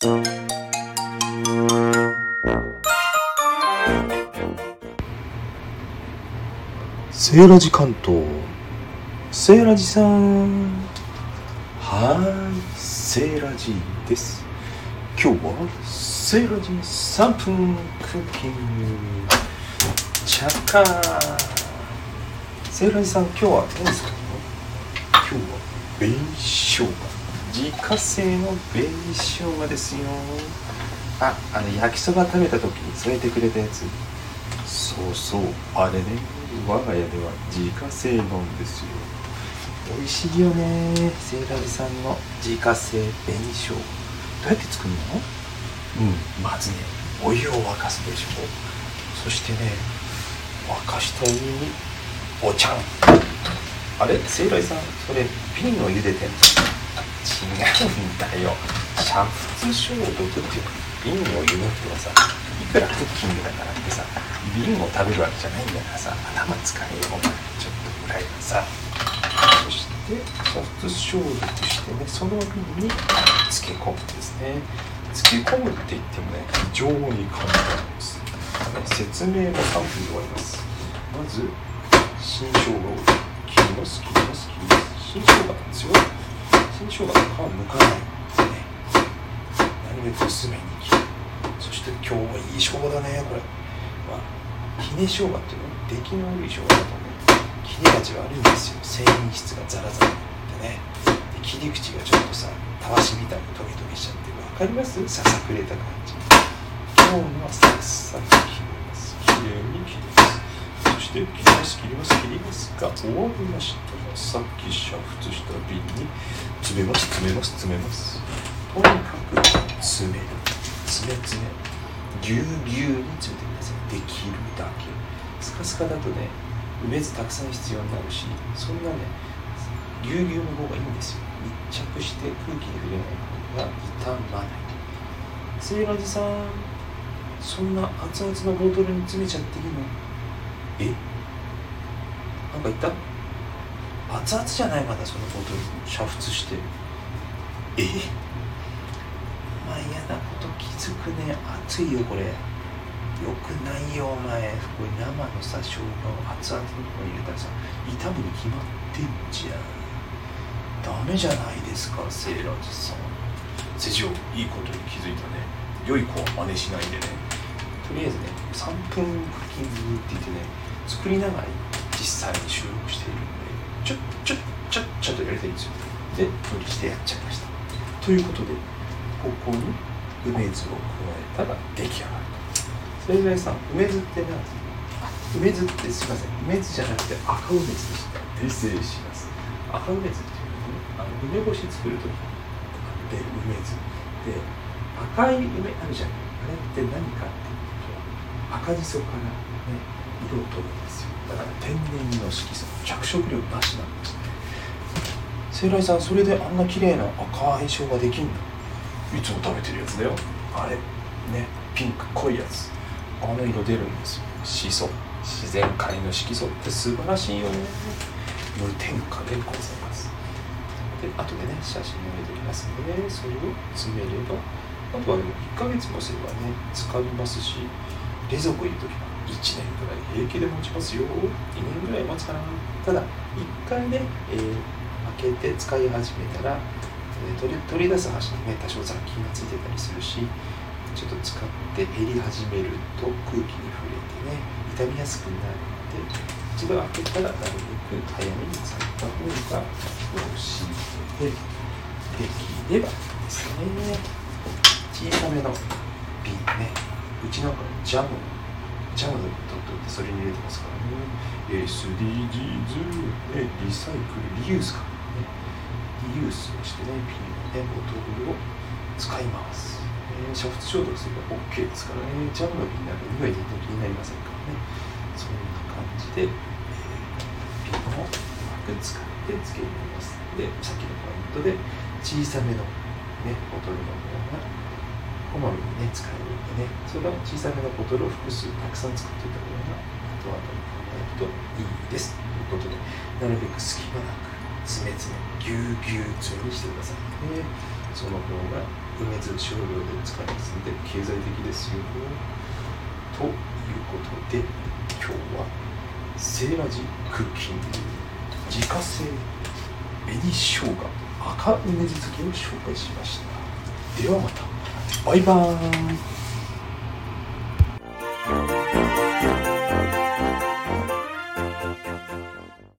セーラジ関東セーラジさん。はいセーラジです。今日はセーラジ3分クッキングチャッカーセーラジさん。今日は何ですか今日は紅生姜自家製の紅生姜ですよ。ああの焼きそば食べた時に添えてくれたやつ。そうそう。あれね我が家では自家製なんですよ。美味しいよね。セーラジさんの自家製紅生姜。どうやって作るの？うん。まずねお湯を沸かすでしょ。そしてね沸かしたお湯にお茶。あれ？セーラジさんそれ瓶を茹でてんの？違うんだよ。煮沸消毒っていうか瓶を湯むくはさいくらクッキングだからってさ瓶を食べるわけじゃないんだからさ頭使えよお前ちょっとぐらいはさ。そして煮沸消毒してねその瓶に漬け込むんですね。漬け込むって言ってもね非常に簡単です、ね、説明も3分で終わります。まず新生姜を切ります切ります切ります。新生姜なんですよ。新生姜の皮剥かないんですね。なるべく薄めに切るそして今日はいい生姜だね。これまあひね生姜っていうのは出来の悪い生姜だとね切れ味悪いんですよ。繊維質がザラザラってね。で切り口がちょっとさたわしみたいにトゲトゲしちゃってわかります？ささくれた感じ。今日のはサクサクして切ります切ります切りますが終わりました。らさっき煮沸した瓶に詰めます詰めます詰めます。とにかく詰める詰め詰めぎゅうぎゅうに詰めてくださいできるだけスカスカだとね梅酢たくさん必要になるしそんなねぎゅうぎゅうの方がいいんですよ密着して空気に触れない方が傷まないセイラジさんそんな熱々のボトルに詰めちゃっていいのえ？なんか言った？熱々じゃないまだそのボトル煮沸して。え？お前嫌なこと気づくね。熱いよこれ。よくないよお前。これ生のさ生姜を熱々のとこに入れたらさ傷むに決まってんじゃん。ダメじゃないですかセーラーズさん世情いいことに気づいたね。良い子は真似しないでね。とりあえずね3分クッキングって言ってね作りながら実際に収録しているのでちょっちょっちょっちょっとやりたいんですよ。で無理してやっちゃいました。ということでここに梅酢を加えたら出来上がる。それぐらいさん梅酢って何ですか？梅酢ってすいません。梅酢じゃなくて赤梅酢でした。訂正します。赤梅酢っていうのはねあの梅干し作るときで梅酢で赤い梅あるじゃん。あれって何かっていうと赤じそからね色を取るんですよ。だから天然の色素着色料なしなんですね。セイライさんそれであんな綺麗な赤い生姜できんの？いつも食べてるやつだよ。あれねピンク濃いやつ。あの色出るんですよ。シソ。自然界の色素って素晴らしいよね。無添加でございます。で後でね写真を入れておきますので、ね、それを詰めればあとはでも1ヶ月もすればね使いますし冷蔵庫入れとけば1年ぐらい平気で持ちますよ。2年ぐらい持つかな。ただ1回ね、えー開けて使い始めたら、えー取り取り出す端にね多少雑菌がついてたりするしちょっと使って減り始めると空気に触れてね傷みやすくなるので一度開けたらなるべく早めに使った方がよろしいのでできればですね。小さめの瓶ね。うちなんかジャム。ジャムの取っておいてそれに入れてますからね SDGs、ね、リサイクルリユースか、ね、リユースをしてね瓶のねボトルを使います、えー、煮沸消毒すれば OK ですからね。ジャムの瓶なんかには全然気になりませんからねそんな感じで、えー、瓶をうまく使ってつけますでさっきのポイントで小さめのねボトルの方がこまめにね使えるんでねそれが小さめのボトルを複数たくさん作っておいた方が後々考えるといいです。ということでなるべく隙間なく詰め詰めぎゅうぎゅう詰めにしてくださいね。その方が梅津少量で使いますんで経済的ですよ。ということで今日はセーラジクッキング自家製紅生姜赤梅酢漬けを紹介しました。ではまた。バイバーイ。